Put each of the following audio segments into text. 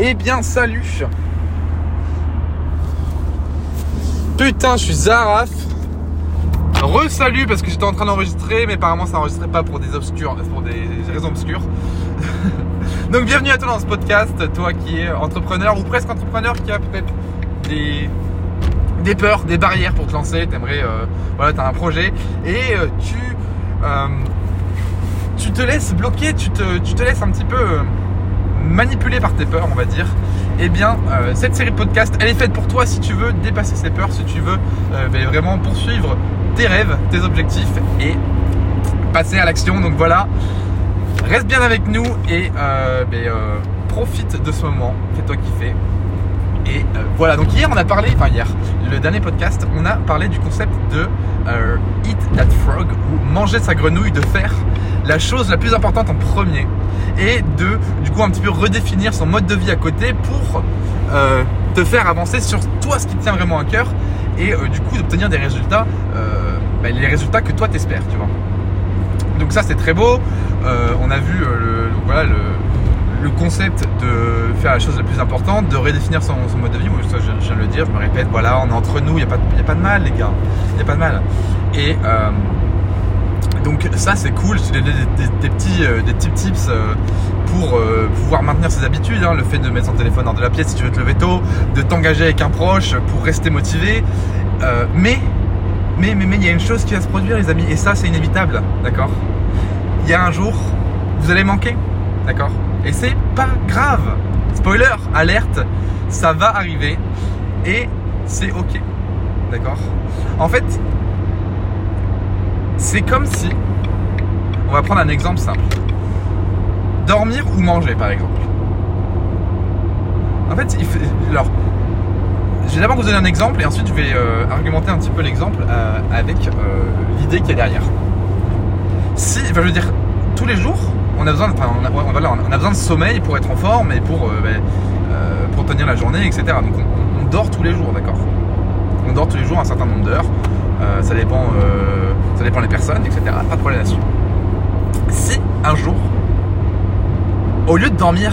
Eh bien, salut. Putain, je suis Zaraf. Re-salut parce que j'étais en train d'enregistrer, mais apparemment ça n'enregistrait pas pour des obscurs, pour des raisons obscures. Donc bienvenue à toi dans ce podcast, toi qui es entrepreneur ou presque entrepreneur qui a peut-être des, peurs, des barrières pour te lancer, t'aimerais, euh, voilà, t'as un projet. Et euh, tu, euh, tu te laisses bloquer, tu te laisses un petit peu manipuler par tes peurs, on va dire. Eh bien, euh, cette série de podcasts, elle est faite pour toi si tu veux dépasser ces peurs, si tu veux euh, ben, vraiment poursuivre tes rêves, tes objectifs et passer à l'action. Donc voilà, reste bien avec nous et euh, ben, profite de ce moment, fais-toi kiffer. Et voilà, donc hier on a parlé, enfin hier, le dernier podcast, on a parlé du concept de Eat That Frog, ou manger sa grenouille, de faire la chose la plus importante en premier, et de du coup un petit peu redéfinir son mode de vie à côté pour euh, te faire avancer sur toi ce qui te tient vraiment à cœur, et euh, du coup d'obtenir des résultats, euh, bah, les résultats que toi t'espères, tu vois. Donc ça c'est très beau, on a vu le, le, concept de faire la chose la plus importante, de redéfinir son, mode de vie. Moi, je, viens de le dire, je me répète, voilà, on est entre nous, il n'y a, pas de- mal, les gars. Il n'y a pas de mal. Et donc, ça, c'est cool. C'est des, des- des- petits, euh, tips euh, pour euh, pouvoir maintenir ses habitudes. hein. Le fait de mettre son téléphone hors de la pièce si tu veux te lever tôt, de t'engager avec un proche pour rester motivé. Euh, mais, mais, mais, mais, il y a une chose qui va se produire, les amis, et ça, c'est inévitable, d'accord? Il y a un jour, vous allez manquer, d'accord? Et c'est pas grave. Spoiler, alerte, ça va arriver et c'est ok, d'accord? En fait, c'est comme si, on va prendre un exemple simple, dormir ou manger par exemple. En fait, il fait, alors, je vais d'abord vous donner un exemple et ensuite je vais euh, argumenter un petit peu l'exemple euh, avec euh, l'idée qu'il y a derrière. Si, enfin, je veux dire, tous les jours, on a besoin, de, enfin, on a, besoin de sommeil pour être en forme et pour, euh, ben, pour tenir la journée, etc. Donc on, on dort tous les jours, d'accord On dort tous les jours un certain nombre d'heures. Euh, ça dépend, euh, ça dépend des personnes, etc. Pas de problème là-dessus. Si un jour, au lieu de dormir,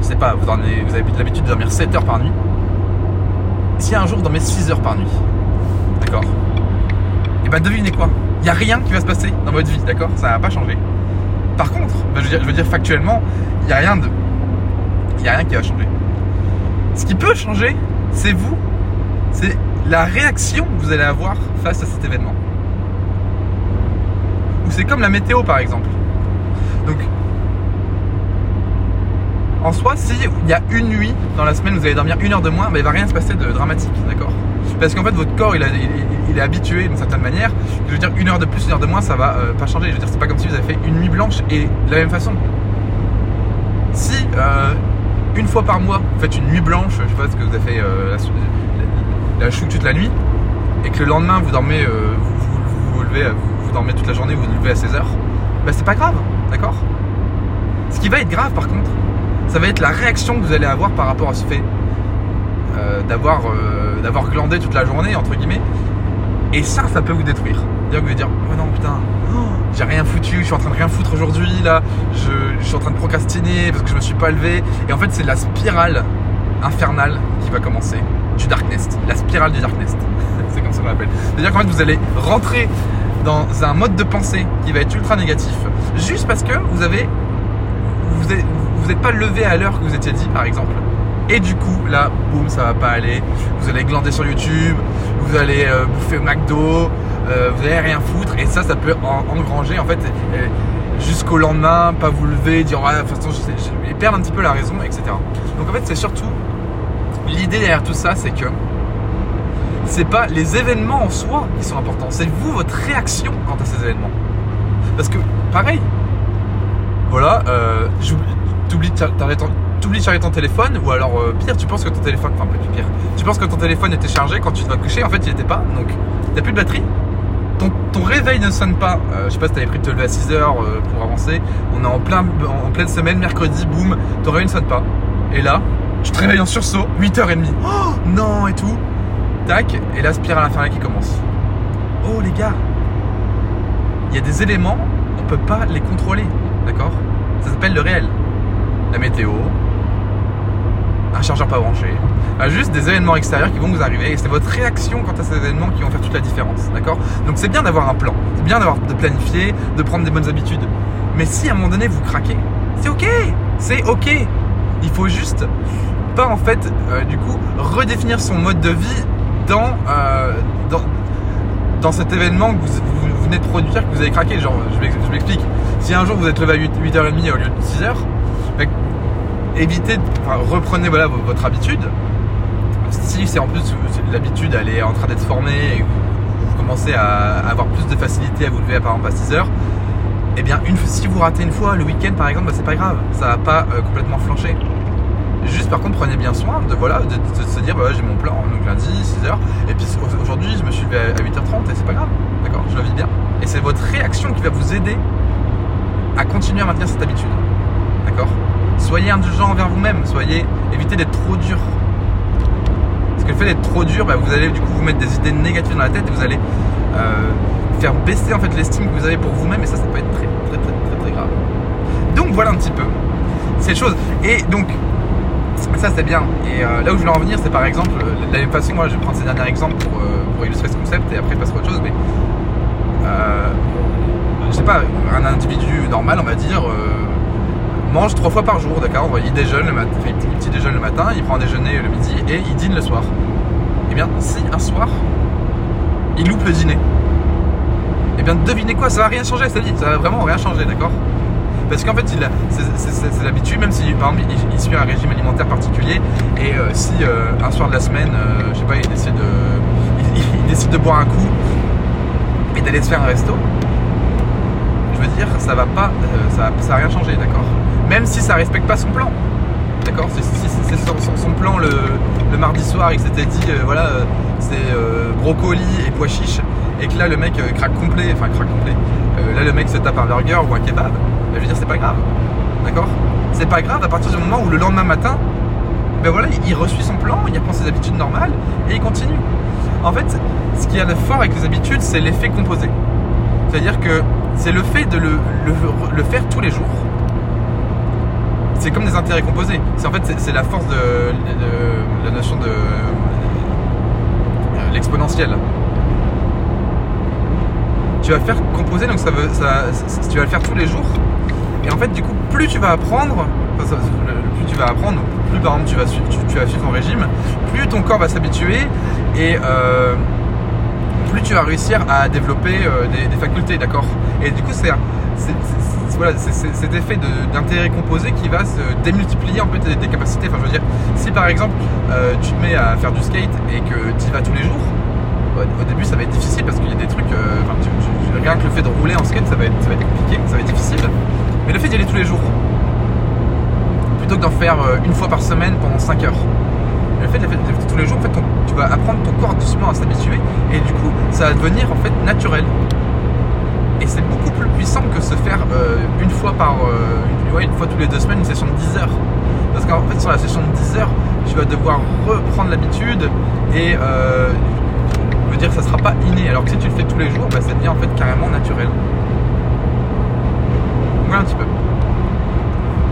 je sais pas, vous, vous avez l'habitude de dormir 7 heures par nuit. Si un jour vous dormez 6 heures par nuit, d'accord Et ben devinez quoi? Il n'y a rien qui va se passer dans votre vie, d'accord? Ça va pas changer. Par contre, ben, je, veux dire, factuellement, il n'y a rien de. Il a rien qui va changer. Ce qui peut changer, c'est vous. C'est la réaction que vous allez avoir face à cet événement. Ou c'est comme la météo par exemple. Donc, en soi, si il y a une nuit dans la semaine, vous allez dormir une heure de moins, ben, il va rien se passer de dramatique, d'accord? Parce qu'en fait, votre corps, il est habitué d'une certaine manière. Je veux dire, une heure de plus, une heure de moins, ça va euh, pas changer. Je veux dire, c'est pas comme si vous avez fait une nuit blanche et de la même façon. Si euh, une fois par mois, vous faites une nuit blanche, je sais pas ce que vous avez fait euh, la, la chouque toute la nuit, et que le lendemain vous dormez, euh, vous, vous, levez, vous, vous dormez toute la journée, vous vous levez à 16 heures, bah c'est pas grave, d'accord? Ce qui va être grave par contre, ça va être la réaction que vous allez avoir par rapport à ce fait euh, d'avoir euh, d'avoir glandé toute la journée entre guillemets, et ça, ça peut vous détruire. C'est-à-dire que vous dire, oh non putain, j'ai rien foutu, je suis en train de rien foutre aujourd'hui là, je suis en train de procrastiner parce que je me suis pas levé. Et en fait, c'est la spirale infernale qui va commencer du darkness, la spirale du darkness. c'est comme ça qu'on l'appelle. C'est-à-dire qu'en fait, vous allez rentrer dans un mode de pensée qui va être ultra négatif, juste parce que vous avez vous êtes, pas levé à l'heure que vous étiez dit, par exemple. Et du coup, là, boum, ça va pas aller. Vous allez glander sur YouTube, vous allez euh, bouffer au McDo, euh, vous allez rien foutre. Et ça, ça peut en- engranger, en fait, euh, jusqu'au lendemain, pas vous lever, dire, ouais, de toute façon, je sais- je- et perdre un petit peu la raison, etc. Donc en fait, c'est surtout, l'idée derrière tout ça, c'est que c'est pas les événements en soi qui sont importants, c'est vous, votre réaction quant à ces événements. Parce que, pareil, voilà, euh, t'oublies de charger ton téléphone, ou alors euh, pire, tu penses que ton téléphone, enfin pas pire, tu penses que ton téléphone était chargé quand tu te vas coucher, en fait il était pas, donc t'as plus de batterie. Ton, réveil ne sonne pas, Euh, je sais pas si t'avais pris de te lever à 6h pour avancer, on est en, plein, en pleine semaine, mercredi, boum, ton réveil ne sonne pas. Et là, tu te réveilles en sursaut, 8h30, oh non et tout, tac, et la spirale infernale qui commence. Oh les gars, il y a des éléments, on peut pas les contrôler, d'accord? Ça s'appelle le réel. La météo, chargeur pas branché, à juste des événements extérieurs qui vont vous arriver et c'est votre réaction quant à ces événements qui vont faire toute la différence, d'accord? Donc c'est bien d'avoir un plan, c'est bien d'avoir de planifier, de prendre des bonnes habitudes. Mais si à un moment donné vous craquez, c'est ok, c'est ok. Il faut juste pas en fait euh, du coup redéfinir son mode de vie dans, euh, dans, dans cet événement que vous, venez de produire, que vous avez craqué. Genre, je m'explique. Si un jour vous êtes levé à 8, h 30 au lieu de 6h, bah, évitez, enfin, reprenez voilà, votre habitude. Si c'est en plus l'habitude, elle est en train d'être formée et vous, commencez à avoir plus de facilité à vous lever par exemple à 6 h eh bien, une, si vous ratez une fois le week-end par exemple, bah, c'est pas grave, ça va pas euh, complètement flancher. Juste par contre, prenez bien soin de, voilà, de, se dire bah, j'ai mon plan, donc lundi, 6h, et puis aujourd'hui, je me suis levé à 8h30 et c'est pas grave, d'accord? Je le vis bien. Et c'est votre réaction qui va vous aider à continuer à maintenir cette habitude, d'accord? Soyez indulgent envers vous-même, soyez, évitez d'être trop dur. Parce que le fait d'être trop dur, bah, vous allez du coup vous mettre des idées négatives dans la tête et vous allez euh, faire baisser en fait l'estime que vous avez pour vous-même et ça, ça peut être très, très, très, très, très grave. Donc voilà un petit peu ces choses. Et donc, ça c'est bien. Et euh, là où je voulais en venir, c'est par exemple, la même façon, moi je vais prendre ces derniers exemples pour, euh, illustrer ce concept et après passer à autre chose, mais euh, je sais pas, un individu normal, on va dire, mange trois fois par jour, d'accord? Il déjeune le matin, il déjeune le matin, il prend un déjeuner le midi et il dîne le soir. Eh bien, si un soir, il loupe le dîner, eh bien devinez quoi, ça va rien changer sa vie, ça va vraiment rien changer, d'accord? Parce qu'en fait, c'est l'habitude, même si par exemple il, suit un régime alimentaire particulier, et euh, si euh, un soir de la semaine, euh, je sais pas, il décide de, il, décide de boire un coup et d'aller se faire un resto, je veux dire, ça va pas, ça, ça va rien changer, d'accord? Même si ça respecte pas son plan, d'accord? C'est son, plan le, mardi soir, il s'était dit, voilà, c'est brocoli et pois chiches, et que là le mec craque complet, enfin craque complet, là le mec se tape un burger ou un kebab je veux dire, c'est pas grave. D'accord? C'est pas grave à partir du moment où le lendemain matin, ben voilà, il reçut son plan, il reprend ses habitudes normales et il continue. En fait, ce qui y a de fort avec les habitudes, c'est l'effet composé. C'est-à-dire que c'est le fait de le, faire tous les jours. C'est comme des intérêts composés. C'est en fait c'est la force de, la notion de l'exponentiel tu vas faire composer, donc ça veut, ça, tu vas le faire tous les jours. Et en fait, du coup, plus tu vas apprendre, plus tu vas apprendre, plus par exemple tu vas, suivre, tu, ton régime, plus ton corps va s'habituer et euh, plus tu vas réussir à développer euh, des, facultés, d'accord? Et du coup, c'est voilà, cet effet d'intérêt composé qui va se démultiplier en fait tes, capacités. Enfin, je veux dire, si par exemple euh, tu te mets à faire du skate et que tu y vas tous les jours, au début ça va être difficile parce qu'il y a des trucs, enfin, rien que le fait de rouler en skate ça va être, ça va être compliqué, ça va être difficile. Mais le fait d'y aller tous les jours, plutôt que d'en faire euh, une fois par semaine pendant 5 heures, le fait de le faire tous les jours, en fait, tu vas apprendre ton corps doucement à s'habituer et du coup, ça va devenir en fait naturel. Et c'est beaucoup plus puissant que se faire euh, une fois par euh, une, fois tous les deux semaines une session de 10 heures. Parce qu'en fait, sur la session de 10 heures, tu vas devoir reprendre l'habitude et je veux dire ça sera pas inné. Alors que si tu le fais tous les jours, bah, ça devient en fait carrément naturel. Un petit peu.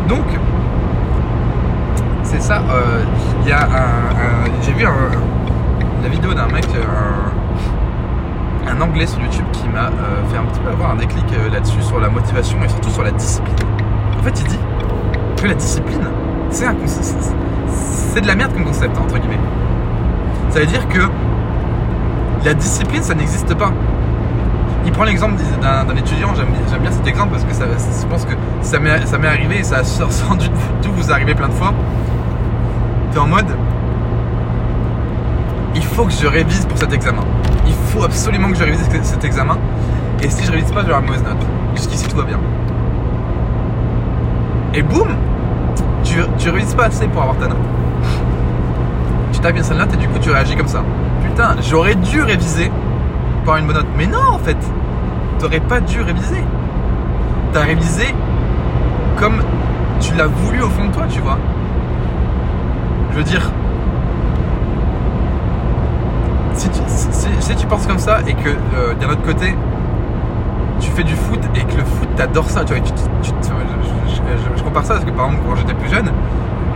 Donc, c'est ça. Euh, il y a un, j'ai vu la vidéo d'un mec, un, anglais sur YouTube qui m'a euh, fait un petit peu avoir un déclic euh, là-dessus sur la motivation et surtout sur la discipline. En fait, il dit que la discipline, c'est un c'est de la merde comme concept entre guillemets. Ça veut dire que la discipline, ça n'existe pas. Il prend l'exemple d'un étudiant, j'aime bien cet exemple parce que je pense que ça m'est arrivé et ça a sans doute tout vous arriver plein de fois. es en mode, il faut que je révise pour cet examen. Il faut absolument que je révise cet examen. Et si je révise pas, je vais avoir une mauvaise note. Jusqu'ici, tout va bien. Et boum, tu, révises pas assez pour avoir ta note. Tu tapes bien cette note et du coup, tu réagis comme ça j'aurais dû réviser pour avoir une bonne note. Mais non, en fait, t'aurais pas dû réviser. T'as révisé comme tu l'as voulu au fond de toi, tu vois. Je veux dire, si tu, penses comme ça et que euh, d'un autre côté, tu fais du foot et que le foot t'adore ça, tu vois, je, compare ça parce que par exemple quand j'étais plus jeune,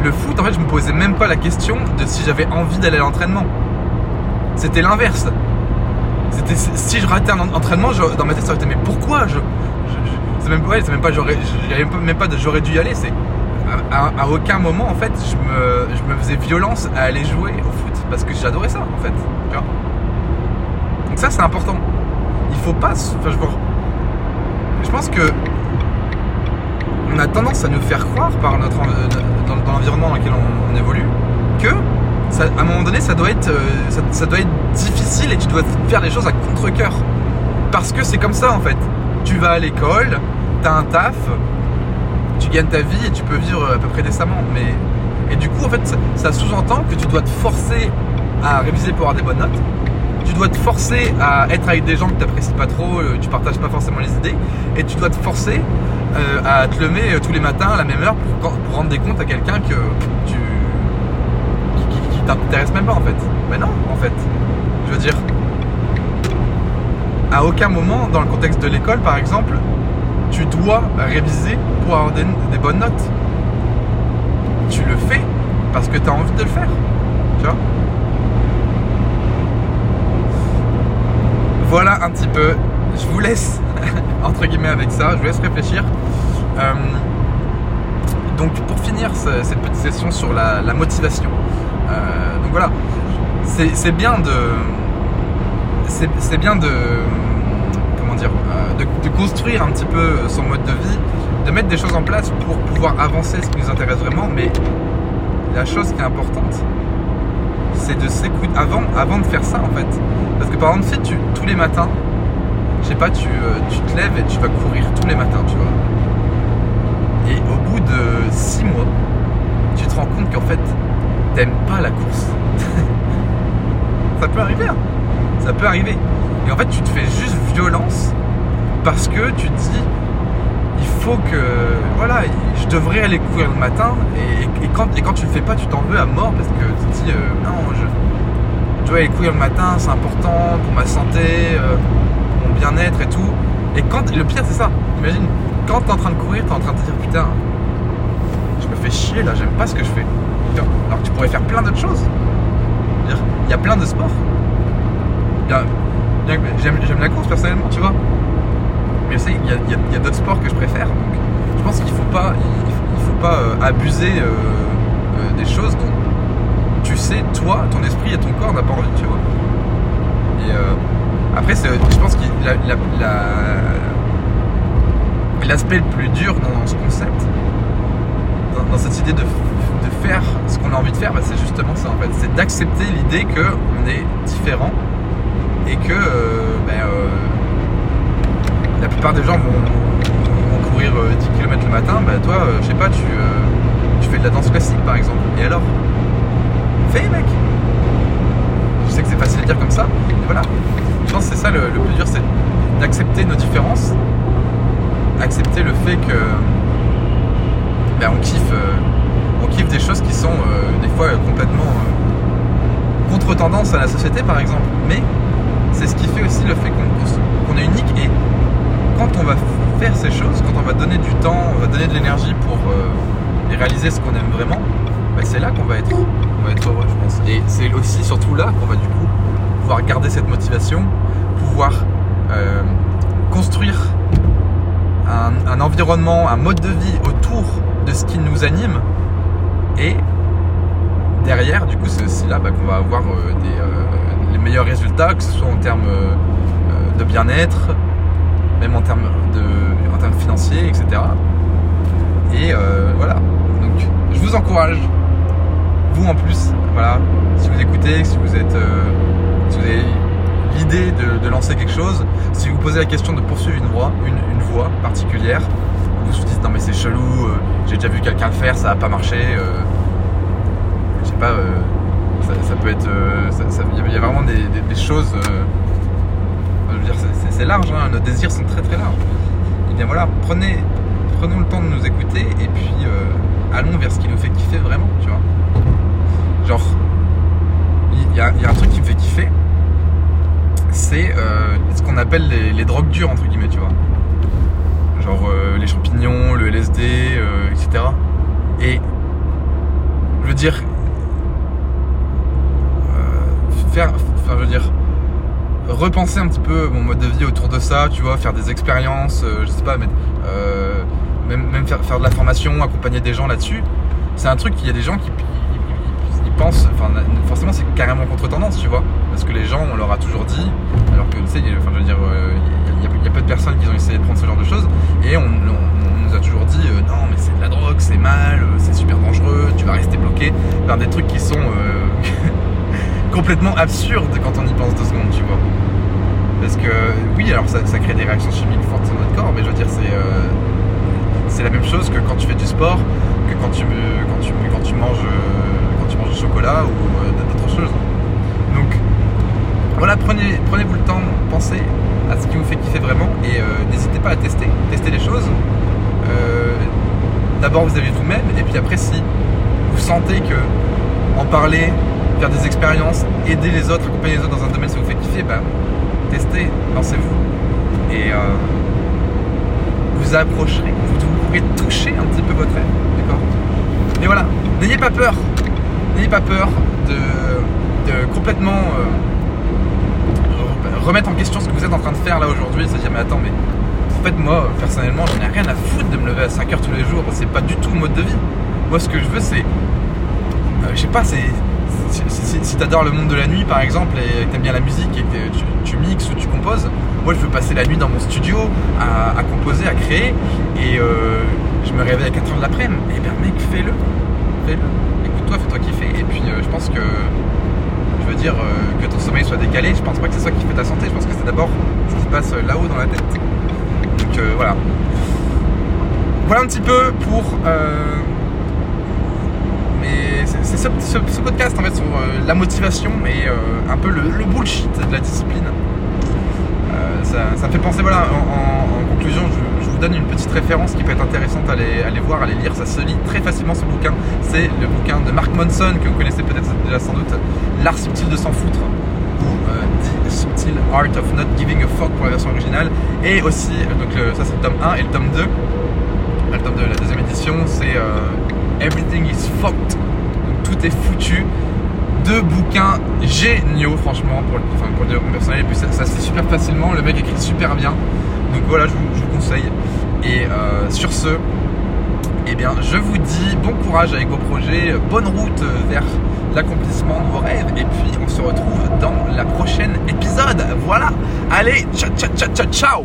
le foot, en fait, je me posais même pas la question de si j'avais envie d'aller à l'entraînement. C'était l'inverse. C'était si je ratais un entraînement, dans ma tête, ça aurait été mais pourquoi je, c'est même, pas j'aurais, même pas j'aurais dû y aller. C'est à, aucun moment en fait, je me, je me faisais violence à aller jouer au foot parce que j'adorais ça en fait. Tu vois Donc ça, c'est important. Il faut pas, enfin, je, je pense que on a tendance à nous faire croire par notre dans, l'environnement dans lequel on, évolue que à un moment donné ça doit être euh, ça, doit être difficile et tu dois faire les choses à contre cœur parce que c'est comme ça en fait. Tu vas à l'école t'as un taf tu gagnes ta vie et tu peux vivre à peu près décemment. Mais et du coup en fait ça, sous-entend que tu dois te forcer à réviser pour avoir des bonnes notes. Tu dois te forcer à être avec des gens que tu n'apprécies pas trop, euh, tu partages pas forcément les idées, et tu dois te forcer euh, à te lever tous les matins à la même heure pour, rendre des comptes à quelqu'un que tu t'intéresse même pas en fait. Mais non, en fait, je veux dire, à aucun moment dans le contexte de l'école, par exemple, tu dois réviser pour avoir des, bonnes notes. Tu le fais parce que tu as envie de le faire. Tu vois? Voilà un petit peu. Je vous laisse, entre guillemets, avec ça. Je vous laisse réfléchir. Euh, donc, pour finir cette petite session sur la, motivation. Euh, donc voilà. C'est bien de. C'est bien de. Comment dire euh, de, construire un petit peu son mode de vie, de mettre des choses en place pour pouvoir avancer ce qui nous intéresse vraiment. Mais la chose qui est importante, c'est de s'écouter avant, avant de faire ça en fait. Parce que par exemple, si tu, tous les matins, je sais pas, tu, euh, tu te lèves et tu vas courir tous les matins, tu vois. Et au bout de 6 mois, tu te rends compte qu'en fait, t'aimes pas la course. ça peut arriver, hein. ça peut arriver. Et en fait, tu te fais juste violence parce que tu te dis, il faut que, voilà, je devrais aller courir le matin. Et, quand, et quand tu le fais pas, tu t'en veux à mort parce que tu te dis, euh, non, je, dois aller courir le matin, c'est important pour ma santé, euh, pour mon bien-être et tout. Et quand, le pire, c'est ça. Imagine, quand t'es en train de courir, t'es en train de te dire, putain, je me fais chier là, j'aime pas ce que je fais. Alors que tu pourrais faire plein d'autres choses. Il y a plein de sports. J'aime la course personnellement, tu vois mais sais, il y a, d'autres sports que je préfère. Je pense qu'il ne faut pas, euh, abuser euh, euh, des choses dont tu sais, toi, ton esprit et ton corps n'a pas envie, tu vois. Après, je pense que l'aspect le plus dur dans ce concept, dans, cette idée de, faire ce qu'on a envie de faire, bah, c'est justement ça en fait. C'est d'accepter l'idée qu'on est différent et que ben, la plupart des gens vont, courir 10 euh, km le matin, bah toi, euh, je sais pas, tu, euh, fais de la danse classique par exemple. Et alors? Fais mec Je sais que c'est facile à dire comme ça, mais voilà. Je pense que c'est ça le, plus dur, c'est d'accepter nos différences, accepter le fait que ben, on kiffe kiffe des choses qui sont des fois complètement contre-tendance à la société par exemple. Mais c'est ce qui fait aussi le fait qu'on est unique et quand on va faire ces choses, quand on va donner du temps, on va donner de l'énergie pour euh, réaliser ce qu'on aime vraiment, bah, c'est là qu'on va, être, être heureux, je pense. Et c'est aussi surtout là qu'on va du coup pouvoir garder cette motivation, pouvoir euh, construire un, environnement, un mode de vie autour de ce qui nous anime. Et derrière, du coup, c'est aussi là bah, qu'on va avoir euh, les meilleurs résultats, que ce soit en termes de bien-être, même en termes, de, en termes financiers, etc. Et euh, voilà. Donc, je vous encourage, vous en plus, voilà, si vous écoutez, si vous êtes, euh, avez l'idée de, lancer quelque chose, si vous posez la question de poursuivre une voie, une, voie particulière, vous vous dites non mais c'est chelou, euh, j'ai déjà vu quelqu'un le faire, ça n'a pas marché, pas, ça, peut être, il y, a vraiment des, choses c'est large, hein, nos désirs sont très très larges. Et bien voilà, prenez, prenons le temps de nous écouter et puis euh, allons vers ce qui nous fait kiffer vraiment, tu vois. Genre, il y, a un truc qui me fait kiffer, c'est euh, ce qu'on appelle les, drogues dures, entre guillemets, tu vois. Genre euh, les champignons, le LSD, etc. Et veux dire, euh, faire, enfin, je veux dire, repenser un petit peu mon mode de vie autour de ça, tu vois, faire des expériences, euh, je sais pas, mais, euh, même, faire, de la formation, accompagner des gens là-dessus. C'est un truc qu'il y a des gens qui pensent, enfin, forcément, c'est carrément contre-tendance, tu vois, parce que les gens, on leur a toujours dit, alors que tu sais, enfin, je veux dire, euh, il y, a- peu de personnes qui ont essayé de prendre ce genre de choses, et on, nous a toujours dit, non, mais c'est de la drogue, c'est mal, c'est super dangereux, tu vas rester bloqué, enfin, des trucs qui sont complètement absurdes quand on y pense deux secondes, tu vois. Parce que oui, alors ça, ça crée des réactions chimiques fortes sur notre corps, mais je veux dire, c'est euh, c'est la même chose que quand tu fais du sport, que quand tu, quand tu, quand tu, manges, euh, quand tu manges du chocolat ou euh, d'autres choses. Donc voilà, prenez, prenez-vous le temps, pensez à ce qui vous fait kiffer vraiment et euh, n'hésitez pas à tester, tester les choses. D'abord vous avez vous-même et puis après si vous sentez que en parler, faire des expériences, aider les autres, accompagner les autres dans un domaine ça vous fait kiffer, bah, testez, lancez-vous. Et euh, vous approcherez, vous, pourrez toucher un petit peu votre rêve. D'accord? Mais voilà, n'ayez pas peur. N'ayez pas peur de, complètement euh, remettre en question ce que vous êtes en train de faire là aujourd'hui et se dire mais attends mais en fait moi personnellement j'en ai rien à foutre de me lever à 5h tous les jours, c'est pas du tout mode de vie. Moi ce que je veux c'est euh, je sais pas, c'est. Si, t'adores le monde de la nuit par exemple et que t'aimes bien la musique et que tu, mixes ou tu composes, moi je veux passer la nuit dans mon studio à, composer, à créer et euh, je me réveille à 4h de l'après-midi. Et bien mec, fais-le, fais-le, écoute-toi, fais-toi kiffer. Et puis euh, je pense que, je veux dire, euh, que ton sommeil soit décalé, je pense pas que c'est ça qui fait ta santé, je pense que c'est d'abord ce qui se passe là-haut dans la tête. Donc voilà. Voilà un petit peu pour. Mais c'est ce, podcast en fait sur euh, la motivation et euh, un peu le, bullshit de la discipline. Euh, ça, me fait penser, voilà, en, conclusion, je, vous donne une petite référence qui peut être intéressante à aller, voir, à aller lire. Ça se lit très facilement ce bouquin. C'est le bouquin de Mark Monson que vous connaissez peut-être déjà sans doute, L'art subtil de s'en foutre ou The Subtle Art of Not Giving a Fuck pour la version originale. Et aussi, donc ça c'est le tome 1 et le tome 2. Le tome de la deuxième édition, c'est Everything is fucked. Tout est foutu. Deux bouquins géniaux, franchement, pour le, enfin, pour le développement personnel. Et puis ça, ça se lit super facilement. Le mec écrit super bien. Donc voilà, je vous, je vous conseille. Et euh, sur ce, eh bien, je vous dis bon courage avec vos projets, bonne route vers l'accomplissement de vos rêves. Et puis, on se retrouve dans la prochaine épisode. Voilà. Allez, ciao, ciao, ciao, ciao, ciao.